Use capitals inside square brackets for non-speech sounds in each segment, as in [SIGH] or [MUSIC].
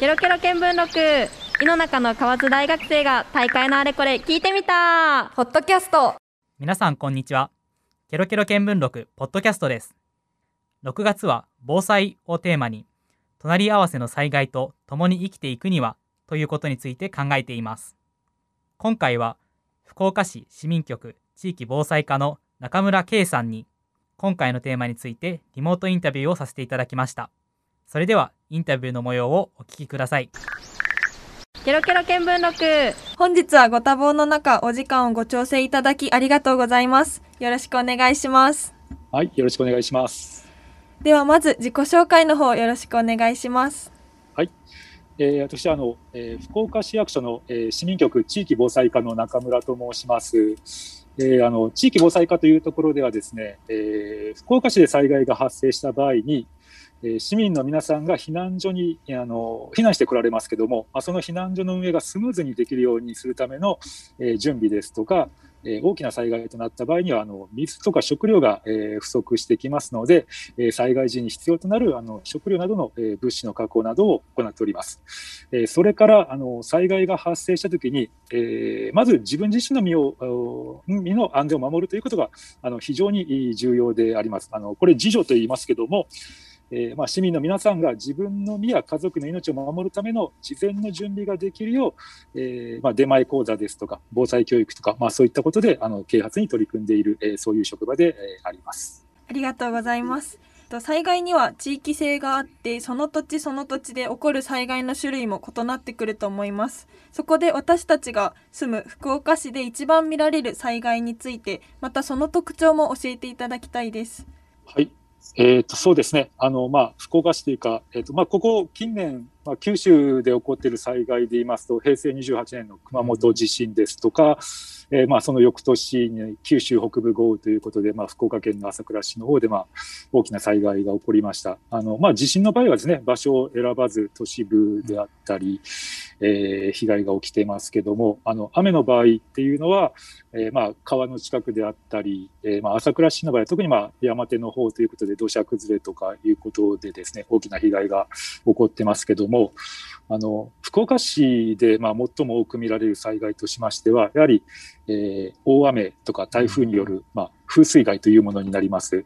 ケロケロ見聞録。井の中の河津大学生が大会のあれこれ聞いてみた。ポッドキャスト。皆さんこんにちは。ケロケロ見聞録ポッドキャストです。6月は防災をテーマに隣り合わせの災害と共に生きていくにはということについて考えています。今回は福岡市市民局地域防災課の中村圭さんに今回のテーマについてリモートインタビューをさせていただきました。それではインタビューの模様をお聞きください。ケロケロ見聞録。本日はご多忙の中お時間をご調整いただきありがとうございます。よろしくお願いします。はい、よろしくお願いします。ではまず自己紹介の方よろしくお願いします。えー、私はあの、えー福岡市役所の、えー市民局地域防災課の中村と申します。えーあの地域防災課というところではですね、えー福岡市で災害が発生した場合に、え市民の皆さんが避難所にあの避難してこられますけども、ま、その避難所の運営がスムーズにできるようにするための、え準備ですとか、え大きな災害となった場合にはあの水とか食料が、え不足してきますので、え災害時に必要となるあの食料などの、え物資の確保などを行っております。えそれからあの災害が発生したときに、えまず自分自身の身を身の安全を守るということがあの非常に重要であります。あのこれ自助と言いますけども、えーまあ、市民の皆さんが自分の身や家族の命を守るための事前の準備ができるよう、えーまあ、出前講座ですとか防災教育とか、まあ、そういったことであの啓発に取り組んでいる、えーそういう職場で、えーあります。ありがとうございますと災害には地域性があってその土地その土地で起こる災害の種類も異なってくると思いますそこで私たちが住む福岡市で一番見られる災害についてまたその特徴も教えていただきたいですはい。えー、とそうですね、あのまあ、福岡市というか、えーとまあ、ここ近年、まあ、九州で起こっている災害で言いますと、平成28年の熊本地震ですとか、えーまあ、その翌年に九州北部豪雨ということで、まあ、福岡県の朝倉市の方で、まあ、大きな災害が起こりました。あのまあ、地震の場合はですね、場所を選ばず都市部であったり、えー被害が起きてますけども、あの雨の場合っていうのは、えーまあ、川の近くであったり、えーまあ、朝倉市の場合は特にまあ山手の方ということで土砂崩れとかいうことでですね大きな被害が起こってますけどもあの福岡市でまあ最も多く見られる災害としましてはやはり、えー大雨とか台風による、まあ、風水害というものになります。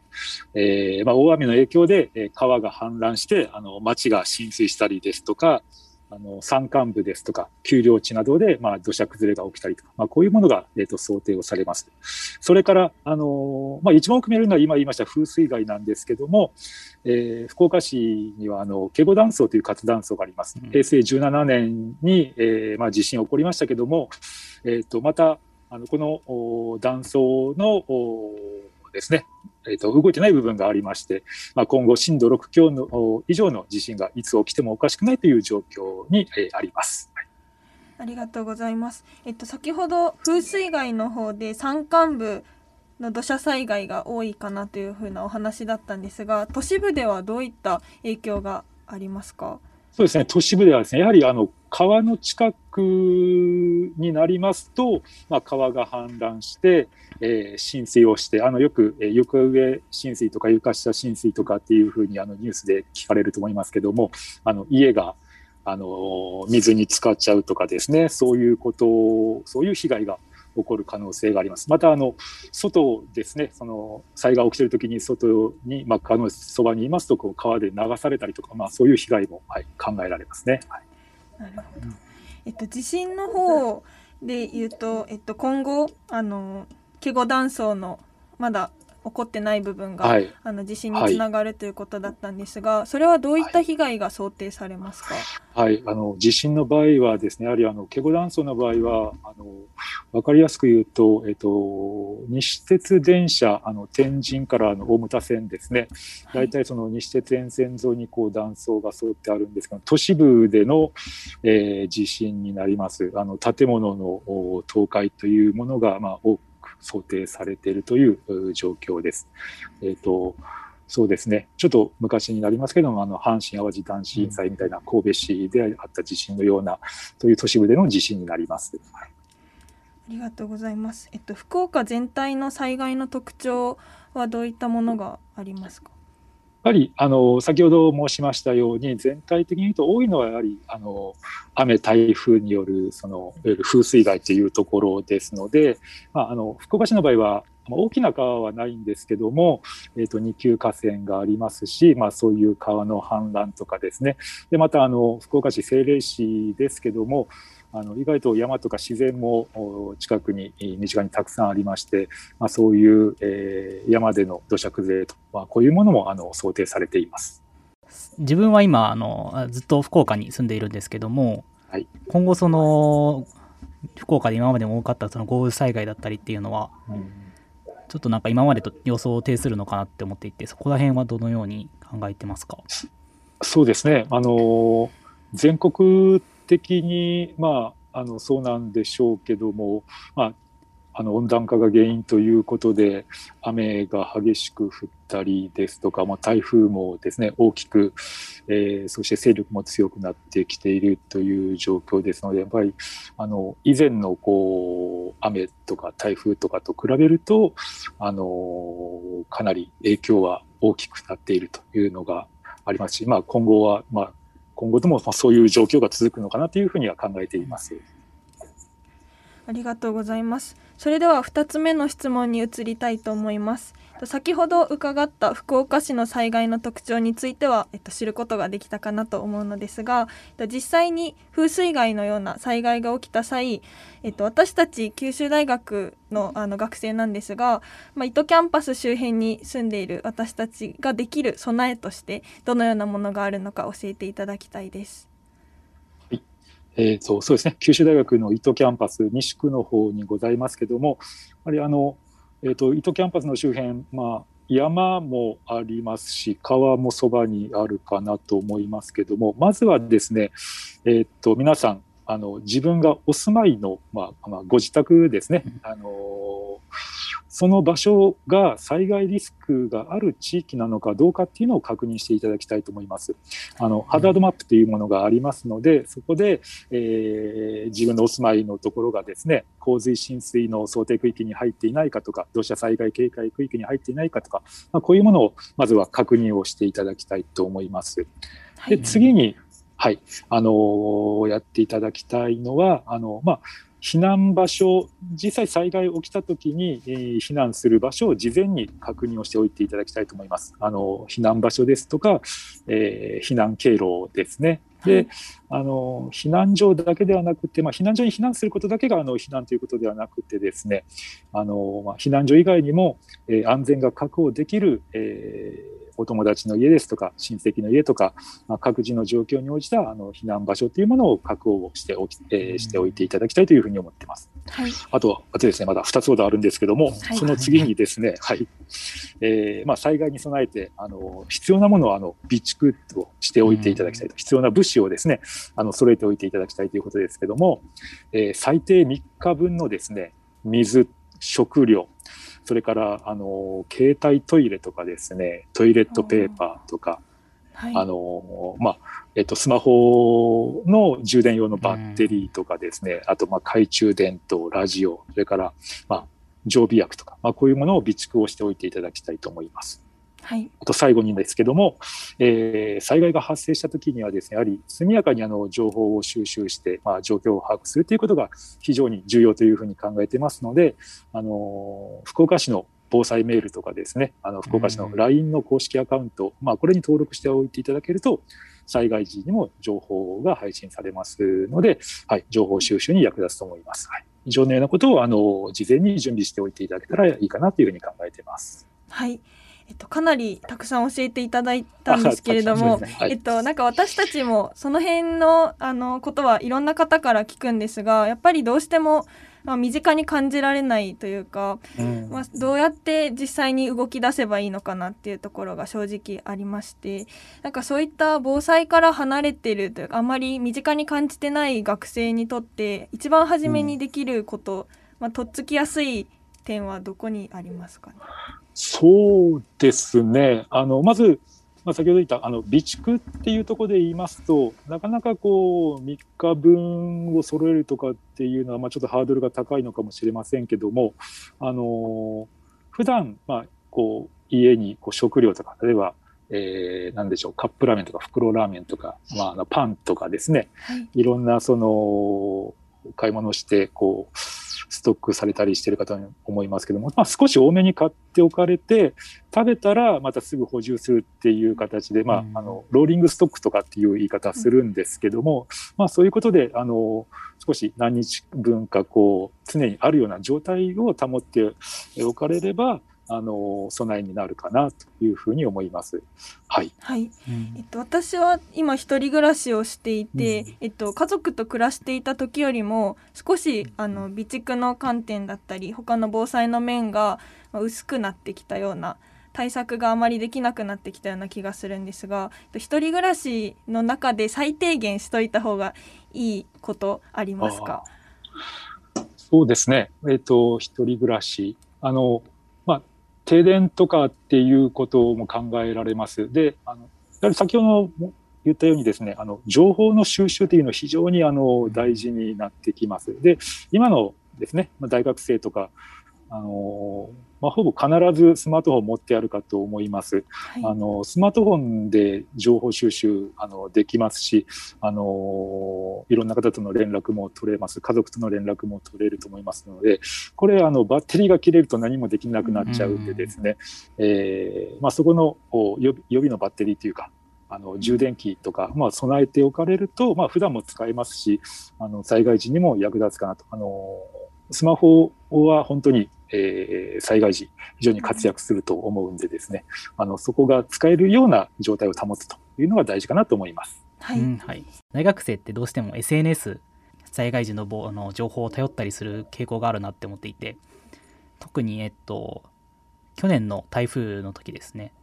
えーまあ、大雨の影響で、えー川が氾濫してあの町が浸水したりですとかあの山間部ですとか、丘陵地などで、まあ、土砂崩れが起きたりとか、まあ、こういうものが、えー、と想定をされます。それから、あのまあ、一番多く見られるのは今言いました風水害なんですけども、えー福岡市にはあのケゴ断層という活断層があります。うん平成17年に、えーまあ、地震起こりましたけども、えー、とまたあのこのお断層のおですね、えー、と動いてない部分がありまして、まあ、今後震度6強の以上の地震がいつ起きてもおかしくないという状況に、えーあります。ありがとうございます。えっと、先ほど風水害の方で山間部の土砂災害が多いかなというふうなお話だったんですが、都市部ではどういった影響がありますか？そうですね、都市部ではですね、やはりあの川の近くになりますと、まあ、川が氾濫して、えー浸水をして、あのよく、えー床上浸水とか床下浸水とかっていうふうにあのニュースで聞かれると思いますけども、あの家があの水に浸かっちゃうとかですね、そういうこと、そういう被害が起こる可能性があります。またあの外ですね、その災害が起きているときに外に、まあ、川のそばにいますとこう川で流されたりとか、まあ、そういう被害も、はい、考えられますね。はいなるほど。えっと、地震の方で言うと、えっと、今後、あの、ケゴ断層のまだ起こってない部分が、はい。あの地震につながるということだったんですが、それはどういった被害が想定されますか、はい、あの地震の場合はですね、やはりあのケゴ断層の場合は、あのわかりやすく言うと、えっと、西鉄電車、あの天神からあの大牟田線ですね、大体その西鉄沿線沿いにこう断層が沿ってあるんですけど、都市部での、えー地震になります。あの建物のお倒壊というものが、まあ、多く想定されているというう状況です。えっとそうですね。ちょっと昔になりますけども、あの、阪神淡路大震災みたいな神戸市であった地震のような、という都市部での地震になります。はいありがとうございます。えっと、福岡全体の災害の特徴はどういったものがありますか？ぱりあの先ほど申しましたように全体的に言うと多いのはやはりあの雨台風によるその風水害というところですので、まあ、あの福岡市の場合は大きな川はないんですけども、えー、と二級河川がありますし、まあ、そういう川の氾濫とかですね。でまたあの福岡市政令市ですけどもあの意外と山とか自然も近くに身近にたくさんありまして、まあ、そういう、えー、山での土砂崩れと、まあ、こういうものもあの想定されています。自分は今あのずっと福岡に住んでいるんですけども、はい、今後その福岡で今までも多かったその豪雨災害だったりっていうのは、うん、ちょっとなんか今までと予想を呈するのかなって思っていてそこら辺はどのように考えてますか？そうですね。あの全国的に、まあ、あのそうなんでしょうけども、まあ、あの温暖化が原因ということで雨が激しく降ったりですとか、まあ、台風もですね大きく、えー、そして勢力も強くなってきているという状況ですのでやっぱりあの以前のこう雨とか台風とかと比べるとあのかなり影響は大きくなっているというのがありますし、まあ、今後は、まあ、今後ともそういう状況が続くのかなというふうには考えています。ありがとうございます。それでは2つ目の質問に移りたいと思います。先ほど伺った福岡市の災害の特徴については、えっと、知ることができたかなと思うのですが実際に風水害のような災害が起きた際、えっと、私たち九州大学のあの学生なんですが、まあ、伊都キャンパス周辺に住んでいる私たちができる備えとしてどのようなものがあるのか教えていただきたいです。えーと、そうですね九州大学の伊都キャンパス西区の方にございますけれどもやはりあのえーと、糸キャンパスの周辺、まあ、山もありますし川もそばにあるかなと思いますけどもまずはですね、えーと、皆さんあの自分がお住まいの、まあまあ、ご自宅ですね、あのその場所が災害リスクがある地域なのかどうかっていうのを確認していただきたいと思います。あのハザードマップというものがありますので、そこで、えー、自分のお住まいのところがですね、洪水浸水の想定区域に入っていないかとか、土砂災害警戒区域に入っていないかとか、まあ、こういうものをまずは確認をしていただきたいと思います。で次に、はい、あのー、やっていただきたいのは、あのまあ避難場所、実際災害起きたときに、えー、避難する場所を事前に確認をしておいていただきたいと思います。あの避難場所ですとか、えー、避難経路ですね。で、あの避難所だけではなくて、まあ、避難所に避難することだけがあの避難ということではなくてですね、あのまあ、避難所以外にも、えー、安全が確保できる、えーお友達の家ですとか親戚の家とか、まあ、各自の状況に応じたあの避難場所というものを確保しておき、えー、しておいていただきたいというふうに思ってます。はい、あとはあとですねまだ2つほどあるんですけども、はい、その次にですね、はい。えーまあ、災害に備えてあの必要なものをあの備蓄をしておいていただきたいと、必要な物資をですねあの揃えておいていただきたいということですけども、えー、最低3日分のですね水食料それからあの携帯トイレとかですねトイレットペーパーとか、はい、あのまあえっと、スマホの充電用のバッテリーとかですね、あとまあ懐中電灯ラジオそれから、まあ、常備薬とか、まあ、こういうものを備蓄をしておいていただきたいと思います。はい、あと最後にですけども、えー、災害が発生したときにはですね、やはり速やかにあの情報を収集して、まあ、状況を把握するということが非常に重要というふうに考えてますので、あの福岡市の防災メールとかですね、あの福岡市の LINE の公式アカウント、まあ、これに登録しておいていただけると、災害時にも情報が配信されますので、はい、情報収集に役立つと思います。はい、以上のようなことをあの事前に準備しておいていただけたらいいかなというふうに考えています。はいえっと、かなりたくさん教えていただいたんですけれども、ね。はい、えっと、なんか私たちもその辺のあのことはいろんな方から聞くんですがやっぱりどうしても、まあ、身近に感じられないというか、うん、まあ、どうやって実際に動き出せばいいのかなっていうところが正直ありましてなんかそういった防災から離れてるというかあまり身近に感じてない学生にとって一番初めにできること、うん、まあ、とっつきやすい点はどこにありますかね？そうですね。あの、まず、まあ、先ほど言ったあの備蓄っていうところで言いますと、なかなかこう3日分を揃えるとかっていうのは、まあ、ちょっとハードルが高いのかもしれませんけども、あの普段まあこう家にこう食料とか、例えばえー、なんでしょう、カップラーメンとか袋ラーメンとか、まあ、あのパンとかですね、はいいろんなその、買い物して、こう、ストックされたりしてる方に思いますけども、まあ、少し多めに買っておかれて、食べたらまたすぐ補充するっていう形で、まうん。あ、あの、ローリングストックとかっていう言い方するんですけども、まあ、そういうことで、あの、少し何日分かこう、常にあるような状態を保っておかれれば、あの、備えになるかなというふうに思います。はい。はいうんえっと、私は今一人暮らしをしていて、うんえっと、家族と暮らしていた時よりも少しあの備蓄の観点だったり他の防災の面がまあ薄くなってきたような対策があまりできなくなってきたような気がするんですがえっと一人暮らしの中で最低限しといた方がいいことありますか？そうですね。えっ、と、一人暮らし。あの、まあ、停電とかっていうことも考えられます。で、あの、やはり先ほども言ったようにですね、あの、情報の収集というのは非常にあの、大事になってきます。で、今のですね、まあ大学生とか、あの、まあ、ほぼ必ずスマートフォンを持ってあるかと思います。はいあのスマートフォンで情報収集あのできますしあの、いろんな方との連絡も取れます、家族との連絡も取れると思いますので、これあの、バッテリーが切れると何もできなくなっちゃうんでですね、えーまあ、そこのお予備予備のバッテリーというか、あの充電器とか、まあ、備えておかれると、まあ普段も使えますし、あの災害時にも役立つかなと。あのスマホは本当に、えー災害時、非常に活躍すると思うんでですね、あのそこが使えるような状態を保つというのが大事かなと思います。はい、うんはい、大学生ってどうしても SNS 災害時のぼあの情報を頼ったりする傾向があるなって思っていて特にえっと去年の台風の時ですね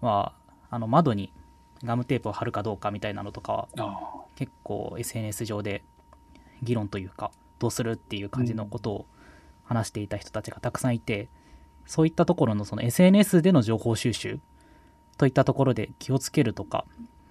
はあの窓にガムテープを貼るかどうかみたいなのとかはあ結構 SNS 上で議論というかどうするっていう感じのことを話していた人たちがたくさんいて、そういったところのその SNS での情報収集といったところで気をつけるとか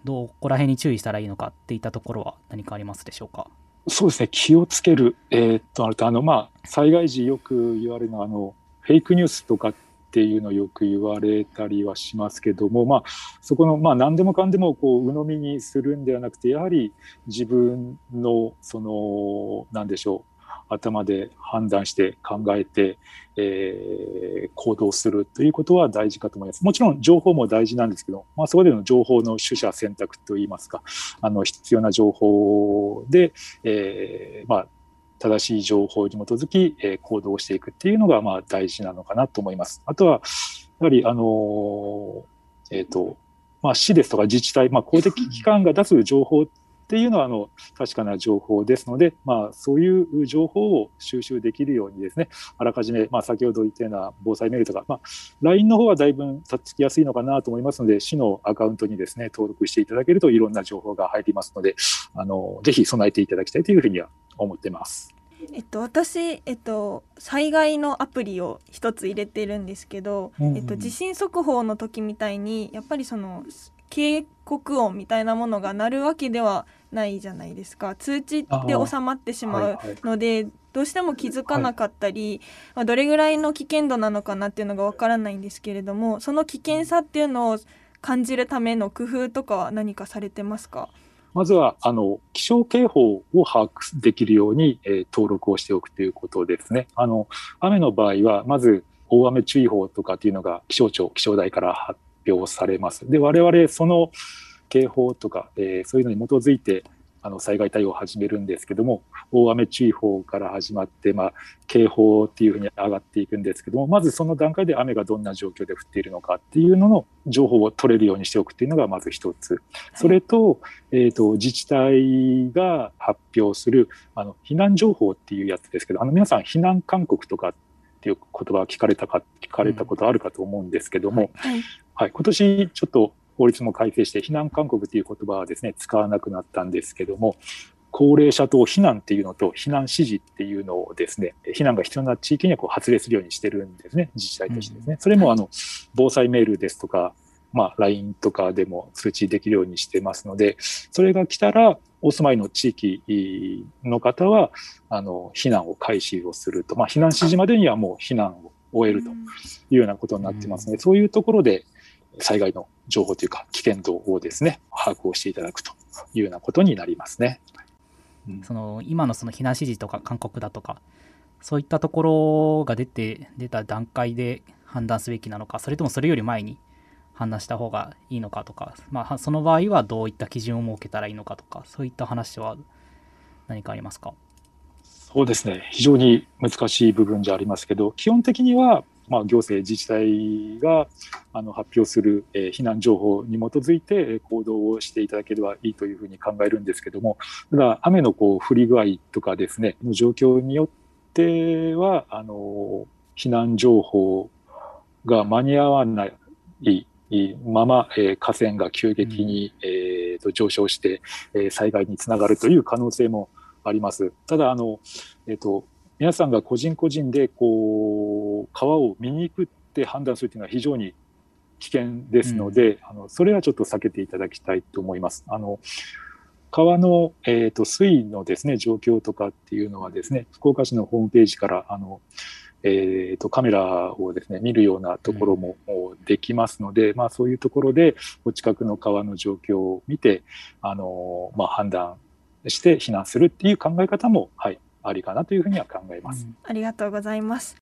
どこら辺に注意したらいいのかっていったところは何かありますでしょうか？そうですね、気をつける、えーっと、あると、あの、まあ、災害時よく言われるのは、あの、フェイクニュースとかっていうのをよく言われたりはしますけども、まあ、そこの、まあ、何でもかんでも、こう、鵜呑みにするんではなくて、やはり自分の、その、なんでしょう、頭で判断して考えて、えー行動するということは大事かと思います。もちろん情報も大事なんですけど、まあ、そこでの情報の取捨選択といいますか、あの必要な情報で、えーまあ、正しい情報に基づき、えー行動していくっていうのが、まあ、大事なのかなと思います。あとは、やはり、あのーえっ、と、まあ、市ですとか自治体、まあ、公的機関が出す情報っていうのは、あの、確かな情報ですので、まあ、そういう情報を収集できるようにですね、あらかじめ、まあ、先ほど言ったような防災メールとか、まあ、LINE の方はだいぶたっつきやすいのかなと思いますので、市のアカウントにですね、登録していただけるといろんな情報が入りますので、あの、ぜひ備えていただきたいというふうには思ってます。えっと、私、えっと、災害のアプリを一つ入れてるんですけど、えっと、地震速報の時みたいにやっぱりその警告音みたいなものが鳴るわけではないじゃないですか。通知で収まってしまうはいはい。ので、どうしても気づかなかったり、まあ、どれぐらいの危険度なのかなっていうのがわからないんですけれどもその危険さっていうのを感じるための工夫とかは何かされてますか？まずは、あの、気象警報を把握できるように、えー登録をしておくということですね。あの、雨の場合は、まず、大雨注意報とかっていうのが気象庁、気象台から発表されます。で、我々、その警報とか、えーそういうのに基づいて、あの、災害対応を始めるんですけども、大雨注意報から始まって、まあ、警報っていうふうに上がっていくんですけども、まずその段階で雨がどんな状況で降っているのかっていうのの情報を取れるようにしておくっていうのがまず一つ。それと、えっ、と、自治体が発表する、あの、避難情報っていうやつですけど、あの、皆さん避難勧告とかっていう言葉は聞かれたか、聞かれたことあるかと思うんですけども、はいはい、今年ちょっと法律も改正して、避難勧告っていう言葉はですね、使わなくなったんですけども、高齢者等避難っていうのと避難指示っていうのをですね、避難が必要な地域にはこう発令するようにしてるんですね、自治体としてですね。それもあの、防災メールですとか、まあ、LINE とかでも通知できるようにしてますので、それが来たら、お住まいの地域の方は、あの、避難を開始をすると。まあ、避難指示までにはもう避難を終えるというようなことになってますので、そういうところで、災害の情報というか、危険度をですね、把握をしていただくというようなことになりますね。その今のその避難指示とか勧告だとか、そういったところが出て、出た段階で判断すべきなのか、それともそれより前に判断した方がいいのかとか、まあ、その場合はどういった基準を設けたらいいのかとか、そういった話は何かありますか？そうですね、非常に難しい部分じゃありますけど、基本的には、まあ、行政、自治体があの発表する、えー、避難情報に基づいて行動をしていただければいいというふうに考えるんですけども、ただ、雨のこう降り具合とかですね、の状況によっては、あの避難情報が間に合わないまま、えー、河川が急激に、うん、えー、と上昇して、えー、災害につながるという可能性もあります。ただ、あの、えっ、ー、と、皆さんが個人個人で、こう、川を見に行くって判断するというのは非常に危険ですので、うん、あのそれはちょっと避けていただきたいと思います。あの川の、えーと、水位のですね状況とかっていうのはですね福岡市のホームページからあのえーと、カメラをですね見るようなところもできますので、うん、まあ、そういうところでお近くの川の状況を見てあの、まあ、判断して避難するっていう考え方も、はい、ありかなというふうには考えます。うん、ありがとうございます。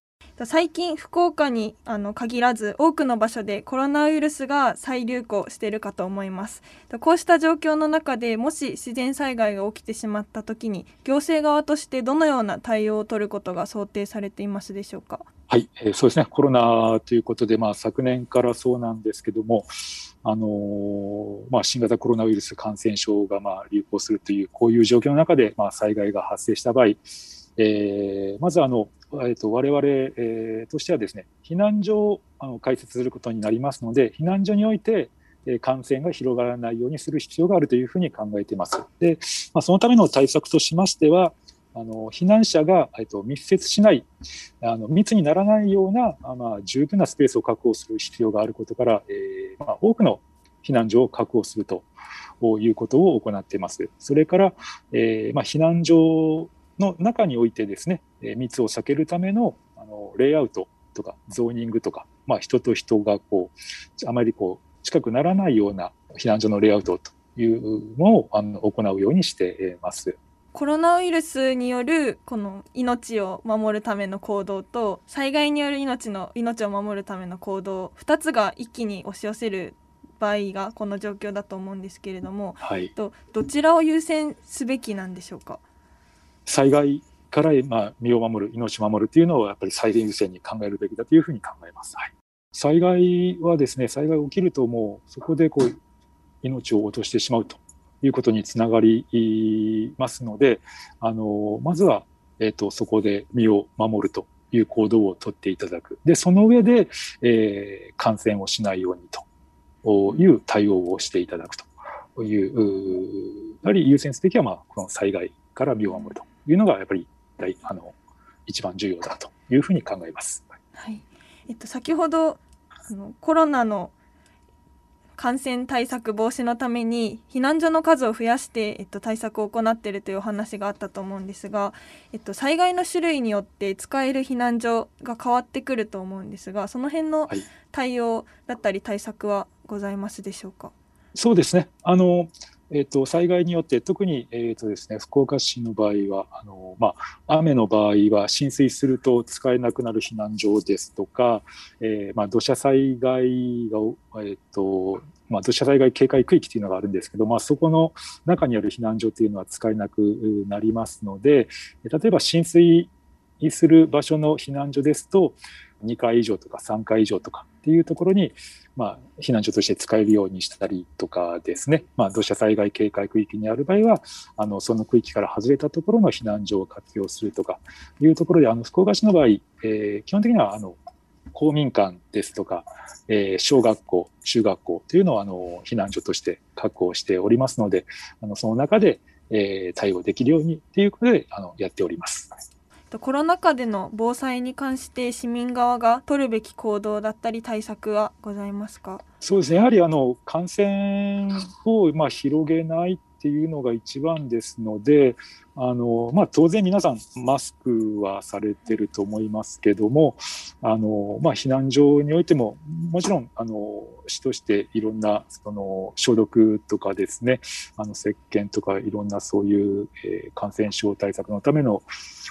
最近福岡にあの限らず多くの場所でコロナウイルスが再流行しているかと思いますこうした状況の中でもし自然災害が起きてしまった時に行政側としてどのような対応を取ることが想定されていますでしょうか？はい、えー、そうですねコロナということで、まあ、昨年からそうなんですけどもあのー、まあ、新型コロナウイルス感染症がまあ流行するというこういう状況の中で、まあ、災害が発生した場合、えー、まずあのえーと、我々、えー、としてはですね避難所をあの開設することになりますので避難所において感染が広がらないようにする必要があるというふうに考えています。で、まあ、そのための対策としましては、あの避難者が、えっと、密接しないあの密にならないような、まあ、十分なスペースを確保する必要があることから、えーまあ、多くの避難所を確保するということを行っています。それから、えーまあ、避難所の中においてですね、密を避けるためのあのレイアウトとかゾーニングとか、まあ、人と人がこうあまりこう近くならないような避難所のレイアウトというのをあの行うようにしています。コロナウイルスによるこの命を守るための行動と災害による命の命を守るための行動2つが一気に押し寄せる場合がこの状況だと思うんですけれども、はい、とどちらを優先すべきなんでしょうか？災害からまあ身を守る、命を守るというのをやっぱり最優先に考えるべきだというふうに考えます。はい、災害はですね、災害起きるともうそこでこう命を落としてしまうということにつながりますので、あのまずは、えーと、そこで身を守るという行動をとっていただく。で、その上で、えー、感染をしないようにという対応をしていただくという、やはり優先すべきは、まあ、この災害から身を守るというのがやっぱり大あの一番重要だというふうに考えます。はいえっと、先ほどあのコロナの感染対策防止のために避難所の数を増やして、えっと、対策を行っているというお話があったと思うんですが、えっと、災害の種類によって使える避難所が変わってくると思うんですがその辺の対応だったり対策はございますでしょうか、はい、そうですね。あのえーと、災害によって特に、えーとですね、福岡市の場合はあの、まあ、雨の場合は浸水すると使えなくなる避難所ですとか、えーまあ、土砂災害が、えーとまあ、土砂災害警戒区域というのがあるんですけど、まあ、そこの中にある避難所というのは使えなくなりますので例えば浸水する場所の避難所ですと2階以上とか3階以上とかっていうところに、まあ、避難所として使えるようにしたりとかですね、まあ、土砂災害警戒区域にある場合は、あのその区域から外れたところの避難所を活用するとかいうところで、あの福岡市の場合、えー、基本的にはあの公民館ですとか、えー、小学校、中学校というのをあの避難所として確保しておりますので、あのその中で、えー、対応できるようにということであのやっております。コロナ禍での防災に関して市民側が取るべき行動だったり対策はございますか？そうですね。やはりあの感染をまあ広げないっていうのが一番ですので、あのまあ、当然皆さんマスクはされてると思いますけども、あのまあ、避難所においてももちろんあの市としていろんなその消毒とかですね、あの石鹸とかいろんなそういう、えー、感染症対策のための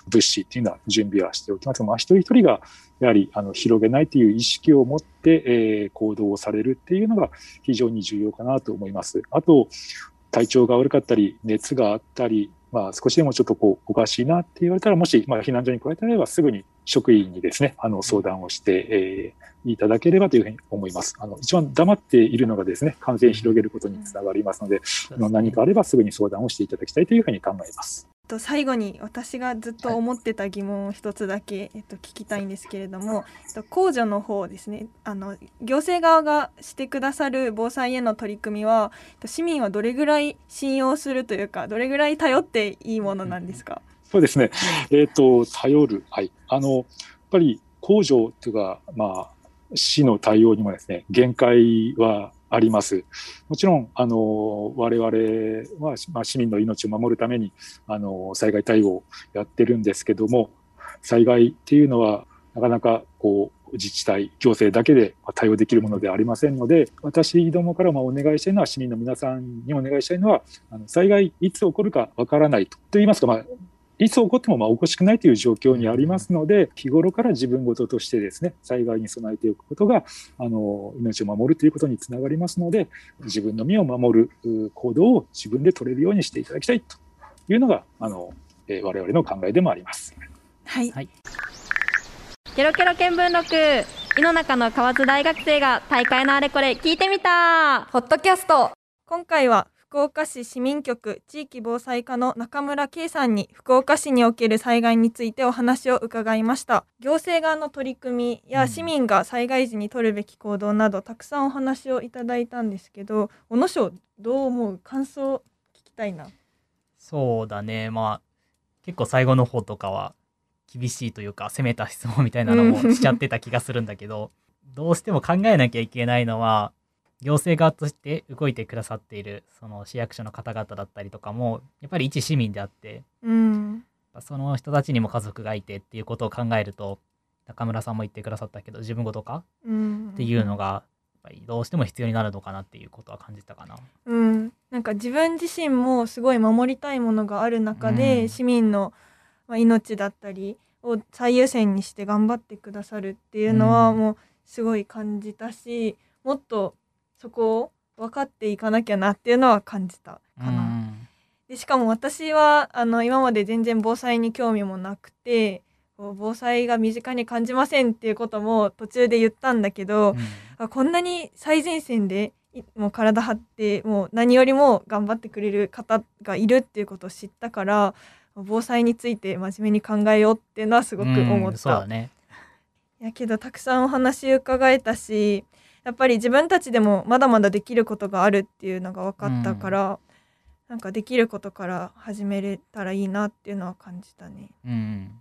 物資っていうのは準備はしておきますが、まあ、一人一人がやはりあの広げないという意識を持って、えー、行動をされるっていうのが非常に重要かなと思います。あと、体調が悪かったり、熱があったり、まあ、少しでもちょっとこうおかしいなって言われたら、もし、まあ、避難所に来られたらすぐに職員にですね、あの相談をして、えー、いただければというふうに思います。あの一番黙っているのがですね、感染広げることにつながりますので、うん、何かあればすぐに相談をしていただきたいというふうに考えます。と最後に私がずっと思ってた疑問を一つだけ、えっと、聞きたいんですけれども、えっと、控除の方ですね。あの行政側がしてくださる防災への取り組みは市民はどれぐらい信用するというかどれぐらい頼っていいものなんですか、そうですね、えーと、と頼る、はい、あのやっぱり控除というか、まあ、市の対応にもですね限界はあります。もちろん、あの、我々は、まあ、市民の命を守るために、あの、災害対応をやってるんですけども、災害っていうのは、なかなか、こう、自治体、行政だけで対応できるものではありませんので、私どもからもお願いしたいのは、市民の皆さんにお願いしたいのは、あの災害いつ起こるかわからないと。と言いますか、まあ、いつ起こってもまあおかしくないという状況にありますので、日頃から自分事としてですね、災害に備えておくことが、あの、命を守るということにつながりますので、自分の身を守る行動を自分で取れるようにしていただきたいというのが、あの、えー、我々の考えでもあります。はい。はい、ケロケロ見聞録、井の中の河津大学生が大会のあれこれ聞いてみたホットキャスト今回は福岡市市民局地域防災課の中村圭さんに福岡市における災害についてお話を伺いました。行政側の取り組みや市民が災害時に取るべき行動など、たくさんお話をいただいたんですけど小野省どう思う？感想聞きたいな。そうだね。まあ結構最後の方とかは厳しいというか攻めた質問みたいなのもしちゃってた気がするんだけど [LAUGHS] どうしても考えなきゃいけないのは行政側として動いてくださっているその市役所の方々だったりとかもやっぱり一市民であって、うん、その人たちにも家族がいてっていうことを考えると中村さんも言ってくださったけど自分ごとか、うん、っていうのがやっぱりどうしても必要になるのかなっていうことは感じたかな。うん、なんか自分自身もすごい守りたいものがある中で、うん、市民の、まあ、命だったりを最優先にして頑張ってくださるっていうのはもうすごい感じたし、もっとそこを分かっていかなきゃなっていうのは感じたかな。でしかも私はあの今まで全然防災に興味もなくて防災が身近に感じませんっていうことも途中で言ったんだけど、うん、こんなに最前線でもう体張ってもう何よりも頑張ってくれる方がいるっていうことを知ったから防災について真面目に考えようっていうのはすごく思った。うん、ね、やけどたくさんお話伺えたしやっぱり自分たちでもまだまだできることがあるっていうのが分かったから、うん、なんかできることから始めれたらいいなっていうのは感じたね。うん、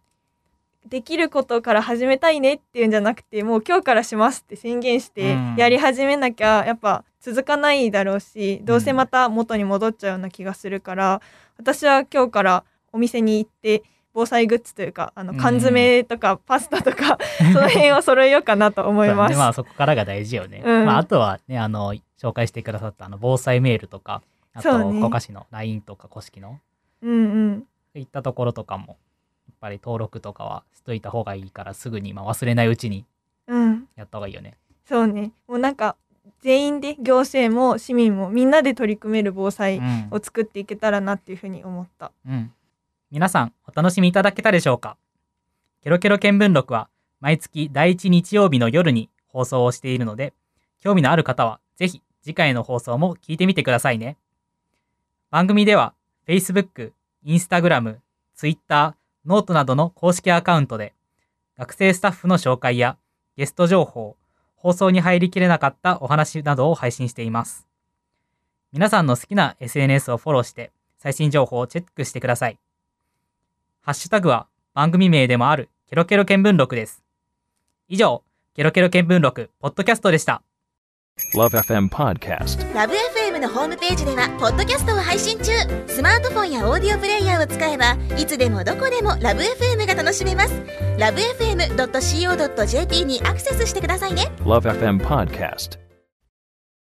できることから始めたいねっていうんじゃなくてもう今日からしますって宣言してやり始めなきゃやっぱ続かないだろうしどうせまた元に戻っちゃうような気がするから私は今日からお店に行って防災グッズというかあの缶詰とか [LAUGHS] パスタとか、その辺を揃えようかなと思います。まあそこからが大事よね。うん、まあ、あとはねあの紹介してくださったあの防災メールとかあと福岡市の LINE とか公式の、うんうん、いったところとかもやっぱり登録とかはしといた方がいいからすぐに、まあ、忘れないうちにやった方がいいよね。うん、そうね。もうなんか全員で行政も市民もみんなで取り組める防災を作っていけたらなっていうふうに思った。うん皆さんお楽しみいただけたでしょうか？ケロケロ見聞録は毎月第1日曜日の夜に放送をしているので、興味のある方はぜひ次回の放送も聞いてみてくださいね。番組では Facebook、Instagram、Twitter、 note などの公式アカウントで学生スタッフの紹介やゲスト情報、放送に入りきれなかったお話などを配信しています。皆さんの好きな SNS をフォローして最新情報をチェックしてください。ハッシュタグは番組名でもあるケロケロ見聞録です。以上、ケロケロ見聞録ポッドキャストでした。Love FM Podcast. ラブ f m のホームページではポッドキャストを配信中スマートフォンやオーディオプレイヤーを使えばいつでもどこでもラブ f m が楽しめますラブ FM.co.jp にアクセスしてくださいね Love FM Podcast.